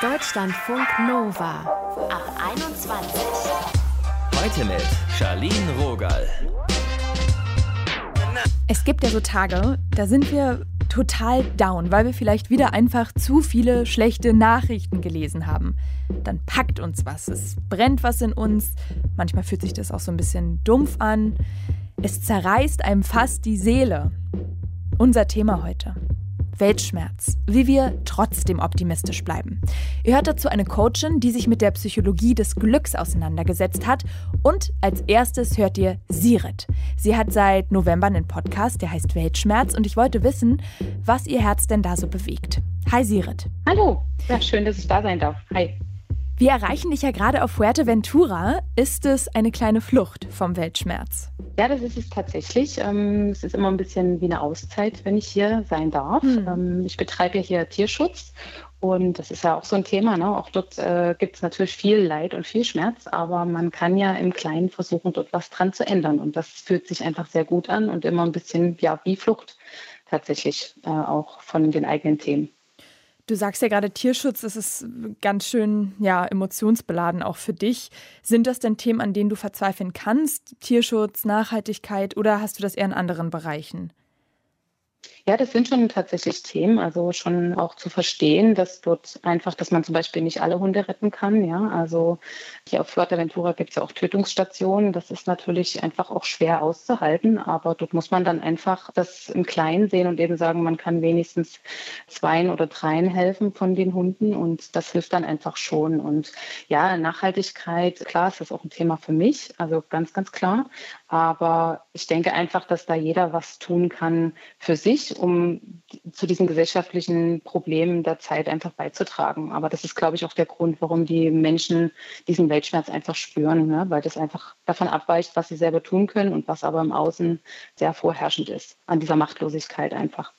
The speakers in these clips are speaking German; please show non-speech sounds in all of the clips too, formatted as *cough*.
Deutschlandfunk Nova ab 21. Heute mit Charlene Rogal. Es gibt ja so Tage, da sind wir total down, weil wir vielleicht wieder einfach zu viele schlechte Nachrichten gelesen haben. Dann packt uns was, es brennt was in uns, manchmal fühlt sich das auch so ein bisschen dumpf an. Es zerreißt einem fast die Seele. Unser Thema heute. Weltschmerz, wie wir trotzdem optimistisch bleiben. Ihr hört dazu eine Coachin, die sich mit der Psychologie des Glücks auseinandergesetzt hat. Und als erstes hört ihr Sirit. Sie hat seit November einen Podcast, der heißt Weltschmerz. Und ich wollte wissen, was ihr Herz denn da so bewegt. Hi Sirit. Hallo, ja, schön, dass ich da sein darf. Hi. Wir erreichen dich ja gerade auf Fuerteventura. Ist es eine kleine Flucht vom Weltschmerz? Ja, das ist es tatsächlich. Ähm, es ist immer ein bisschen wie eine Auszeit, wenn ich hier sein darf. Hm. Ich betreibe ja hier Tierschutz und das ist ja auch so ein Thema. Ne? Auch dort äh, gibt es natürlich viel Leid und viel Schmerz, aber man kann ja im Kleinen versuchen, dort was dran zu ändern. Und das fühlt sich einfach sehr gut an und immer ein bisschen ja, wie Flucht tatsächlich äh, auch von den eigenen Themen. Du sagst ja gerade Tierschutz, das ist ganz schön ja, emotionsbeladen auch für dich. Sind das denn Themen, an denen du verzweifeln kannst? Tierschutz, Nachhaltigkeit oder hast du das eher in anderen Bereichen? Ja, das sind schon tatsächlich Themen, also schon auch zu verstehen, dass dort einfach, dass man zum Beispiel nicht alle Hunde retten kann. Ja, also hier auf Fuerteventura gibt es ja auch Tötungsstationen. Das ist natürlich einfach auch schwer auszuhalten, aber dort muss man dann einfach das im Kleinen sehen und eben sagen, man kann wenigstens zweien oder dreien helfen von den Hunden und das hilft dann einfach schon. Und ja, Nachhaltigkeit, klar, ist das auch ein Thema für mich, also ganz, ganz klar. Aber ich denke einfach, dass da jeder was tun kann für sich um zu diesen gesellschaftlichen Problemen der Zeit einfach beizutragen. Aber das ist, glaube ich, auch der Grund, warum die Menschen diesen Weltschmerz einfach spüren, ne? weil das einfach davon abweicht, was sie selber tun können und was aber im Außen sehr vorherrschend ist, an dieser Machtlosigkeit einfach.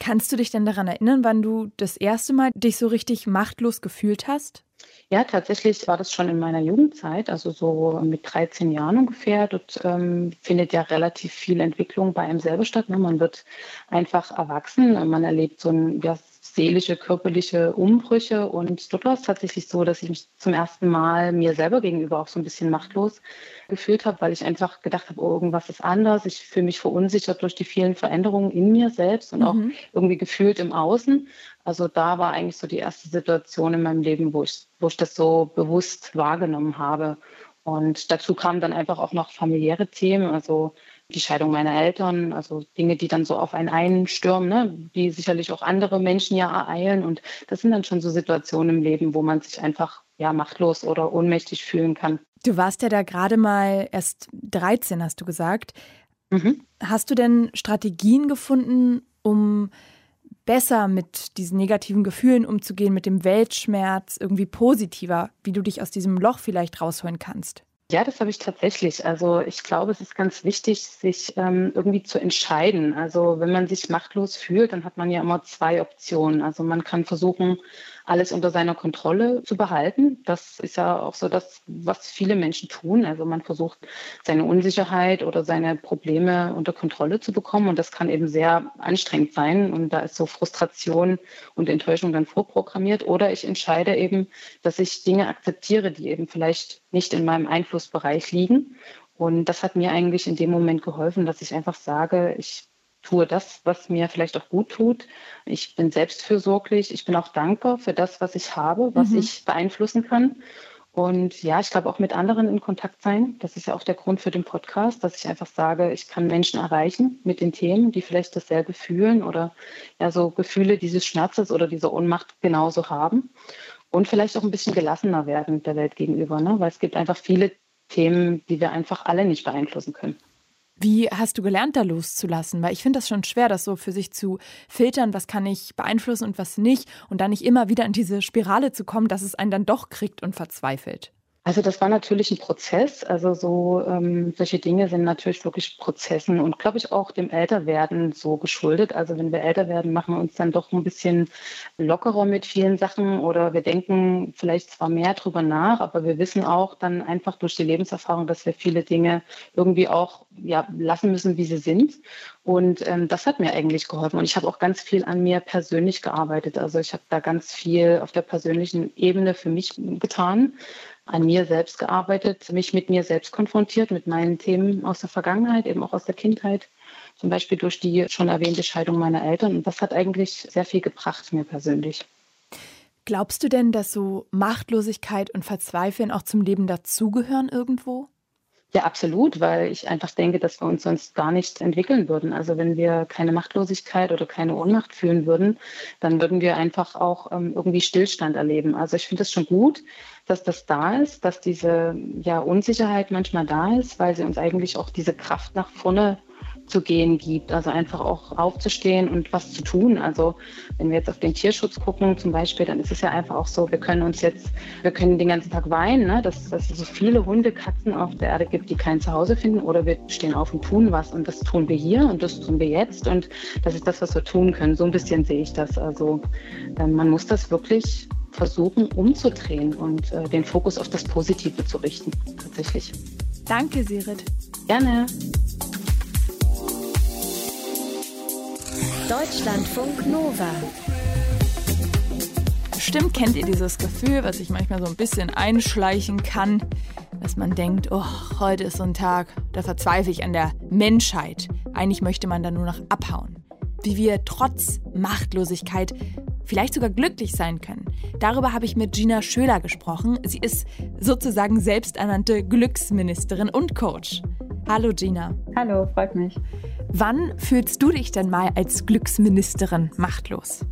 Kannst du dich denn daran erinnern, wann du das erste Mal dich so richtig machtlos gefühlt hast? Ja, tatsächlich war das schon in meiner Jugendzeit, also so mit 13 Jahren ungefähr. Dort ähm, findet ja relativ viel Entwicklung bei einem selber statt. Ne? Man wird einfach erwachsen, man erlebt so ein ja, seelische, körperliche Umbrüche. Und dort war es tatsächlich so, dass ich mich zum ersten Mal mir selber gegenüber auch so ein bisschen machtlos gefühlt habe, weil ich einfach gedacht habe, oh, irgendwas ist anders. Ich fühle mich verunsichert durch die vielen Veränderungen in mir selbst und mhm. auch irgendwie gefühlt im Außen. Also da war eigentlich so die erste Situation in meinem Leben, wo ich, wo ich das so bewusst wahrgenommen habe. Und dazu kamen dann einfach auch noch familiäre Themen, also die Scheidung meiner Eltern, also Dinge, die dann so auf einen einstürmen, ne, die sicherlich auch andere Menschen ja ereilen. Und das sind dann schon so Situationen im Leben, wo man sich einfach ja machtlos oder ohnmächtig fühlen kann. Du warst ja da gerade mal erst 13, hast du gesagt. Mhm. Hast du denn Strategien gefunden, um besser mit diesen negativen Gefühlen umzugehen, mit dem Weltschmerz, irgendwie positiver, wie du dich aus diesem Loch vielleicht rausholen kannst? Ja, das habe ich tatsächlich. Also ich glaube, es ist ganz wichtig, sich ähm, irgendwie zu entscheiden. Also wenn man sich machtlos fühlt, dann hat man ja immer zwei Optionen. Also man kann versuchen, alles unter seiner Kontrolle zu behalten. Das ist ja auch so das, was viele Menschen tun. Also man versucht, seine Unsicherheit oder seine Probleme unter Kontrolle zu bekommen. Und das kann eben sehr anstrengend sein. Und da ist so Frustration und Enttäuschung dann vorprogrammiert. Oder ich entscheide eben, dass ich Dinge akzeptiere, die eben vielleicht nicht in meinem Einflussbereich liegen. Und das hat mir eigentlich in dem Moment geholfen, dass ich einfach sage, ich tue das, was mir vielleicht auch gut tut. Ich bin selbstfürsorglich. Ich bin auch dankbar für das, was ich habe, was mhm. ich beeinflussen kann. Und ja, ich glaube auch mit anderen in Kontakt sein. Das ist ja auch der Grund für den Podcast, dass ich einfach sage, ich kann Menschen erreichen mit den Themen, die vielleicht dasselbe fühlen oder ja so Gefühle dieses Schmerzes oder dieser Ohnmacht genauso haben. Und vielleicht auch ein bisschen gelassener werden der Welt gegenüber, ne? weil es gibt einfach viele Themen, die wir einfach alle nicht beeinflussen können. Wie hast du gelernt, da loszulassen? Weil ich finde das schon schwer, das so für sich zu filtern, was kann ich beeinflussen und was nicht. Und dann nicht immer wieder in diese Spirale zu kommen, dass es einen dann doch kriegt und verzweifelt. Also das war natürlich ein Prozess. Also so ähm, solche Dinge sind natürlich wirklich Prozessen und glaube ich auch dem Älterwerden so geschuldet. Also wenn wir älter werden, machen wir uns dann doch ein bisschen lockerer mit vielen Sachen oder wir denken vielleicht zwar mehr drüber nach, aber wir wissen auch dann einfach durch die Lebenserfahrung, dass wir viele Dinge irgendwie auch ja, lassen müssen, wie sie sind. Und ähm, das hat mir eigentlich geholfen. Und ich habe auch ganz viel an mir persönlich gearbeitet. Also ich habe da ganz viel auf der persönlichen Ebene für mich getan an mir selbst gearbeitet, mich mit mir selbst konfrontiert, mit meinen Themen aus der Vergangenheit, eben auch aus der Kindheit, zum Beispiel durch die schon erwähnte Scheidung meiner Eltern. Und das hat eigentlich sehr viel gebracht, mir persönlich. Glaubst du denn, dass so Machtlosigkeit und Verzweifeln auch zum Leben dazugehören irgendwo? Ja, absolut, weil ich einfach denke, dass wir uns sonst gar nicht entwickeln würden. Also wenn wir keine Machtlosigkeit oder keine Ohnmacht fühlen würden, dann würden wir einfach auch ähm, irgendwie Stillstand erleben. Also ich finde es schon gut, dass das da ist, dass diese ja, Unsicherheit manchmal da ist, weil sie uns eigentlich auch diese Kraft nach vorne zu gehen gibt. Also einfach auch aufzustehen und was zu tun. Also wenn wir jetzt auf den Tierschutz gucken zum Beispiel, dann ist es ja einfach auch so, wir können uns jetzt, wir können den ganzen Tag weinen, ne? dass, dass es so viele Hunde, Katzen auf der Erde gibt, die kein Zuhause finden oder wir stehen auf und tun was und das tun wir hier und das tun wir jetzt und das ist das, was wir tun können. So ein bisschen sehe ich das. Also äh, man muss das wirklich versuchen umzudrehen und äh, den Fokus auf das Positive zu richten, tatsächlich. Danke, Sirit. Gerne. Deutschlandfunk Nova. Bestimmt kennt ihr dieses Gefühl, was sich manchmal so ein bisschen einschleichen kann, dass man denkt, oh, heute ist so ein Tag, da verzweifle ich an der Menschheit. Eigentlich möchte man da nur noch abhauen. Wie wir trotz Machtlosigkeit vielleicht sogar glücklich sein können. Darüber habe ich mit Gina Schöler gesprochen. Sie ist sozusagen selbsternannte Glücksministerin und Coach. Hallo Gina. Hallo, freut mich. Wann fühlst du dich denn mal als Glücksministerin machtlos?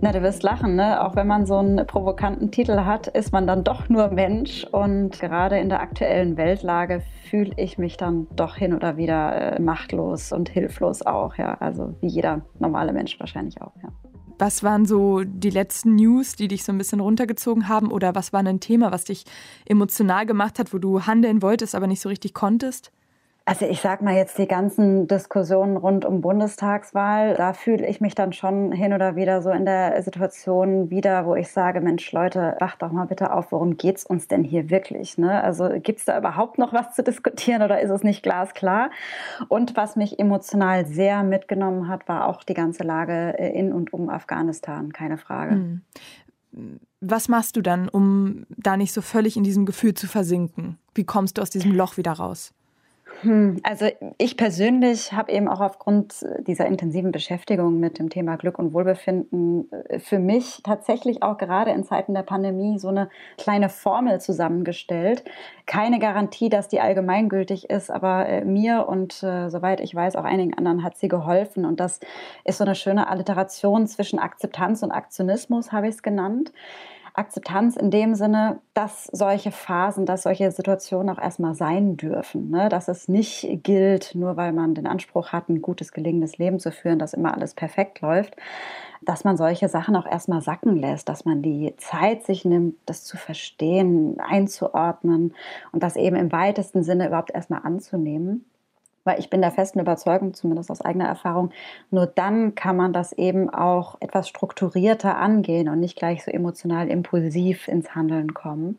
Na, du wirst lachen, ne? Auch wenn man so einen provokanten Titel hat, ist man dann doch nur Mensch. Und gerade in der aktuellen Weltlage fühle ich mich dann doch hin oder wieder äh, machtlos und hilflos auch, ja. Also wie jeder normale Mensch wahrscheinlich auch, ja. Was waren so die letzten News, die dich so ein bisschen runtergezogen haben? Oder was war ein Thema, was dich emotional gemacht hat, wo du handeln wolltest, aber nicht so richtig konntest? Also ich sag mal jetzt die ganzen Diskussionen rund um Bundestagswahl, da fühle ich mich dann schon hin oder wieder so in der Situation wieder, wo ich sage, Mensch Leute, wacht doch mal bitte auf, worum geht's uns denn hier wirklich? Ne? Also gibt's da überhaupt noch was zu diskutieren oder ist es nicht glasklar? Und was mich emotional sehr mitgenommen hat, war auch die ganze Lage äh, in und um Afghanistan, keine Frage. Hm. Was machst du dann, um da nicht so völlig in diesem Gefühl zu versinken? Wie kommst du aus diesem Loch wieder raus? Hm, also ich persönlich habe eben auch aufgrund dieser intensiven Beschäftigung mit dem Thema Glück und Wohlbefinden äh, für mich tatsächlich auch gerade in Zeiten der Pandemie so eine kleine Formel zusammengestellt. Keine Garantie, dass die allgemeingültig ist, aber äh, mir und äh, soweit ich weiß auch einigen anderen hat sie geholfen. Und das ist so eine schöne Alliteration zwischen Akzeptanz und Aktionismus, habe ich es genannt. Akzeptanz in dem Sinne, dass solche Phasen, dass solche Situationen auch erstmal sein dürfen. Ne? Dass es nicht gilt, nur weil man den Anspruch hat, ein gutes, gelingendes Leben zu führen, dass immer alles perfekt läuft, dass man solche Sachen auch erstmal sacken lässt, dass man die Zeit sich nimmt, das zu verstehen, einzuordnen und das eben im weitesten Sinne überhaupt erstmal anzunehmen weil ich bin der festen Überzeugung, zumindest aus eigener Erfahrung, nur dann kann man das eben auch etwas strukturierter angehen und nicht gleich so emotional impulsiv ins Handeln kommen.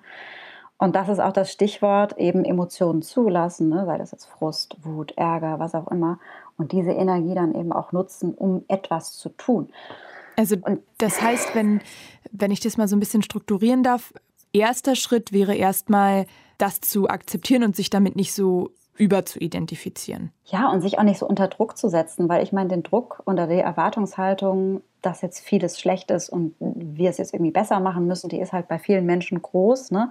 Und das ist auch das Stichwort, eben Emotionen zulassen, ne? sei das jetzt Frust, Wut, Ärger, was auch immer. Und diese Energie dann eben auch nutzen, um etwas zu tun. Also das heißt, wenn, wenn ich das mal so ein bisschen strukturieren darf, erster Schritt wäre erstmal, das zu akzeptieren und sich damit nicht so über zu identifizieren. Ja, und sich auch nicht so unter Druck zu setzen, weil ich meine, den Druck unter der Erwartungshaltung, dass jetzt vieles schlecht ist und wir es jetzt irgendwie besser machen müssen, die ist halt bei vielen Menschen groß, ne?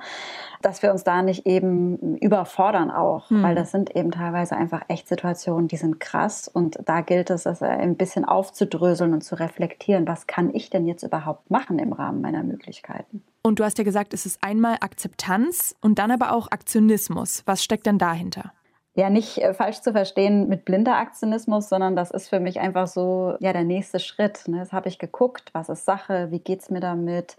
dass wir uns da nicht eben überfordern auch, hm. weil das sind eben teilweise einfach echt Situationen, die sind krass und da gilt es, das ein bisschen aufzudröseln und zu reflektieren, was kann ich denn jetzt überhaupt machen im Rahmen meiner Möglichkeiten. Und du hast ja gesagt, es ist einmal Akzeptanz und dann aber auch Aktionismus. Was steckt denn dahinter? Ja, nicht äh, falsch zu verstehen mit blinder Aktionismus, sondern das ist für mich einfach so ja der nächste Schritt. Ne? Das habe ich geguckt, was ist Sache, wie geht es mir damit?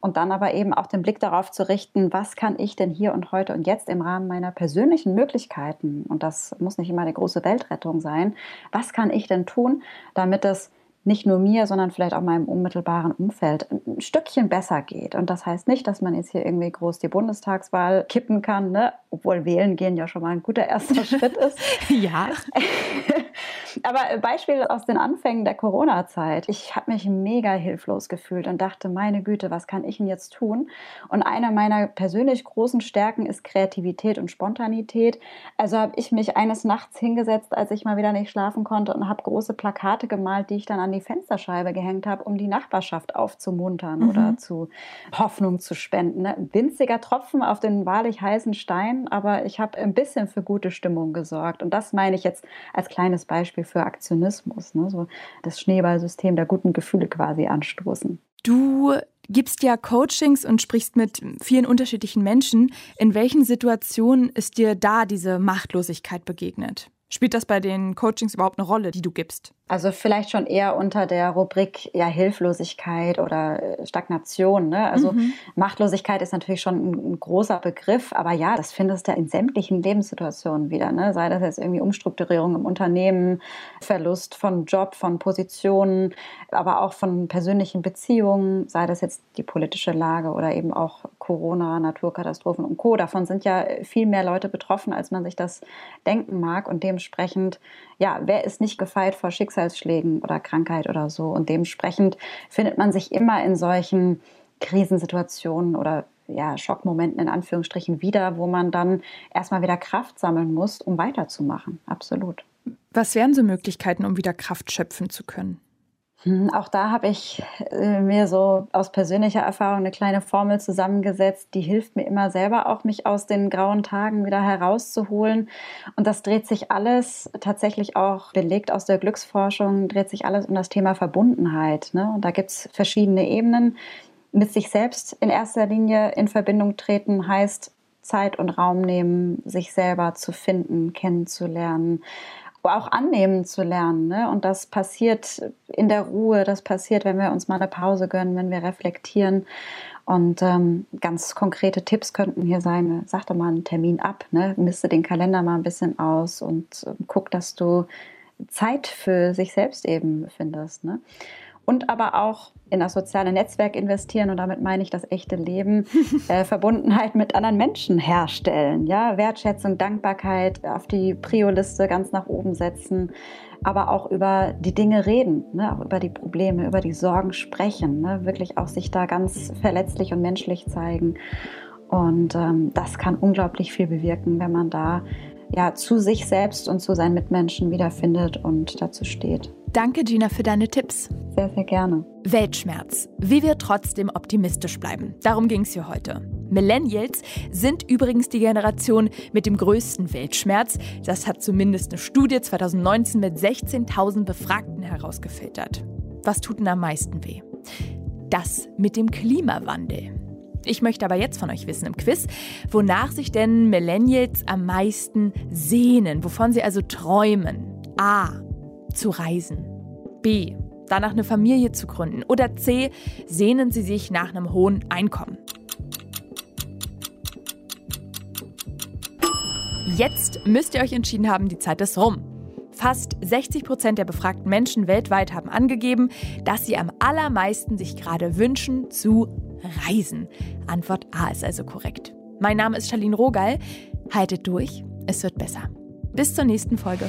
Und dann aber eben auch den Blick darauf zu richten, was kann ich denn hier und heute und jetzt im Rahmen meiner persönlichen Möglichkeiten, und das muss nicht immer eine große Weltrettung sein, was kann ich denn tun, damit es nicht nur mir, sondern vielleicht auch meinem unmittelbaren Umfeld ein Stückchen besser geht. Und das heißt nicht, dass man jetzt hier irgendwie groß die Bundestagswahl kippen kann, ne? obwohl wählen gehen ja schon mal ein guter erster *laughs* Schritt ist. ja. *laughs* Aber Beispiel aus den Anfängen der Corona-Zeit. Ich habe mich mega hilflos gefühlt und dachte, meine Güte, was kann ich denn jetzt tun? Und eine meiner persönlich großen Stärken ist Kreativität und Spontanität. Also habe ich mich eines Nachts hingesetzt, als ich mal wieder nicht schlafen konnte und habe große Plakate gemalt, die ich dann an die Fensterscheibe gehängt habe, um die Nachbarschaft aufzumuntern mhm. oder zu Hoffnung zu spenden. Ne? Ein winziger Tropfen auf den wahrlich heißen Stein, aber ich habe ein bisschen für gute Stimmung gesorgt. Und das meine ich jetzt als kleines Beispiel für Aktionismus, ne? so das Schneeballsystem der guten Gefühle quasi anstoßen. Du gibst ja Coachings und sprichst mit vielen unterschiedlichen Menschen. In welchen Situationen ist dir da diese Machtlosigkeit begegnet? Spielt das bei den Coachings überhaupt eine Rolle, die du gibst? Also vielleicht schon eher unter der Rubrik ja, Hilflosigkeit oder äh, Stagnation. Ne? Also mhm. Machtlosigkeit ist natürlich schon ein, ein, großer Begriff, aber ja, das findest du in sämtlichen Lebenssituationen wieder. Ne? Sei das jetzt irgendwie Umstrukturierung im Unternehmen, Verlust von Job, von Positionen, aber auch von persönlichen Beziehungen, sei das jetzt die politische Lage oder eben auch Corona, Naturkatastrophen und Co. Davon sind ja viel mehr Leute betroffen, als man sich das denken mag. Und dementsprechend, ja, wer ist nicht gefeit vor Schicksal? Schicksalsschlägen oder Krankheit oder so. Und dementsprechend findet man sich immer in solchen Krisensituationen oder ja, Schockmomenten in Anführungsstrichen wieder, wo man dann erstmal wieder Kraft sammeln muss, um weiterzumachen. Absolut. Was wären so Möglichkeiten, um wieder Kraft schöpfen zu können? Hm, auch da habe ich äh, mir so aus persönlicher Erfahrung eine kleine Formel zusammengesetzt, die hilft mir immer selber auch, mich aus den grauen Tagen wieder herauszuholen. Und das dreht sich alles tatsächlich auch belegt aus der Glücksforschung, dreht sich alles um das Thema Verbundenheit. Ne? Und da gibt es verschiedene Ebenen. Mit sich selbst in erster Linie in Verbindung treten heißt Zeit und Raum nehmen, sich selber zu finden, kennenzulernen auch annehmen zu lernen. Ne? Und das passiert in der Ruhe, das passiert, wenn wir uns mal eine Pause gönnen, wenn wir reflektieren. Und ähm, ganz konkrete Tipps könnten hier sein, sag doch mal einen Termin ab, ne? misste den Kalender mal ein bisschen aus und äh, guck, dass du Zeit für sich selbst eben findest. Ne? Und aber auch in das soziale Netzwerk investieren und damit meine ich das echte Leben, *laughs* äh, Verbundenheit mit anderen Menschen herstellen, ja, Wertschätzung, Dankbarkeit auf die Prio-Liste ganz nach oben setzen, aber auch über die Dinge reden, ne, auch über die Probleme, über die Sorgen sprechen, ne, wirklich auch sich da ganz verletzlich und menschlich zeigen. Und ähm, das kann unglaublich viel bewirken, wenn man da ja, zu sich selbst und zu seinen Mitmenschen wiederfindet und dazu steht. Danke, Gina, für deine Tipps. Sehr, sehr gerne. Weltschmerz. Wie wir trotzdem optimistisch bleiben. Darum ging es hier heute. Millennials sind übrigens die Generation mit dem größten Weltschmerz. Das hat zumindest eine Studie 2019 mit 16.000 Befragten herausgefiltert. Was tut denn am meisten weh? Das mit dem Klimawandel. Ich möchte aber jetzt von euch wissen im Quiz, wonach sich denn Millennials am meisten sehnen, wovon sie also träumen. A. Zu reisen. B. Danach eine Familie zu gründen. Oder C. Sehnen sie sich nach einem hohen Einkommen. Jetzt müsst ihr euch entschieden haben, die Zeit ist rum. Fast 60 Prozent der befragten Menschen weltweit haben angegeben, dass sie am allermeisten sich gerade wünschen zu Reisen. Antwort A ist also korrekt. Mein Name ist Charlene Rogal. Haltet durch, es wird besser. Bis zur nächsten Folge.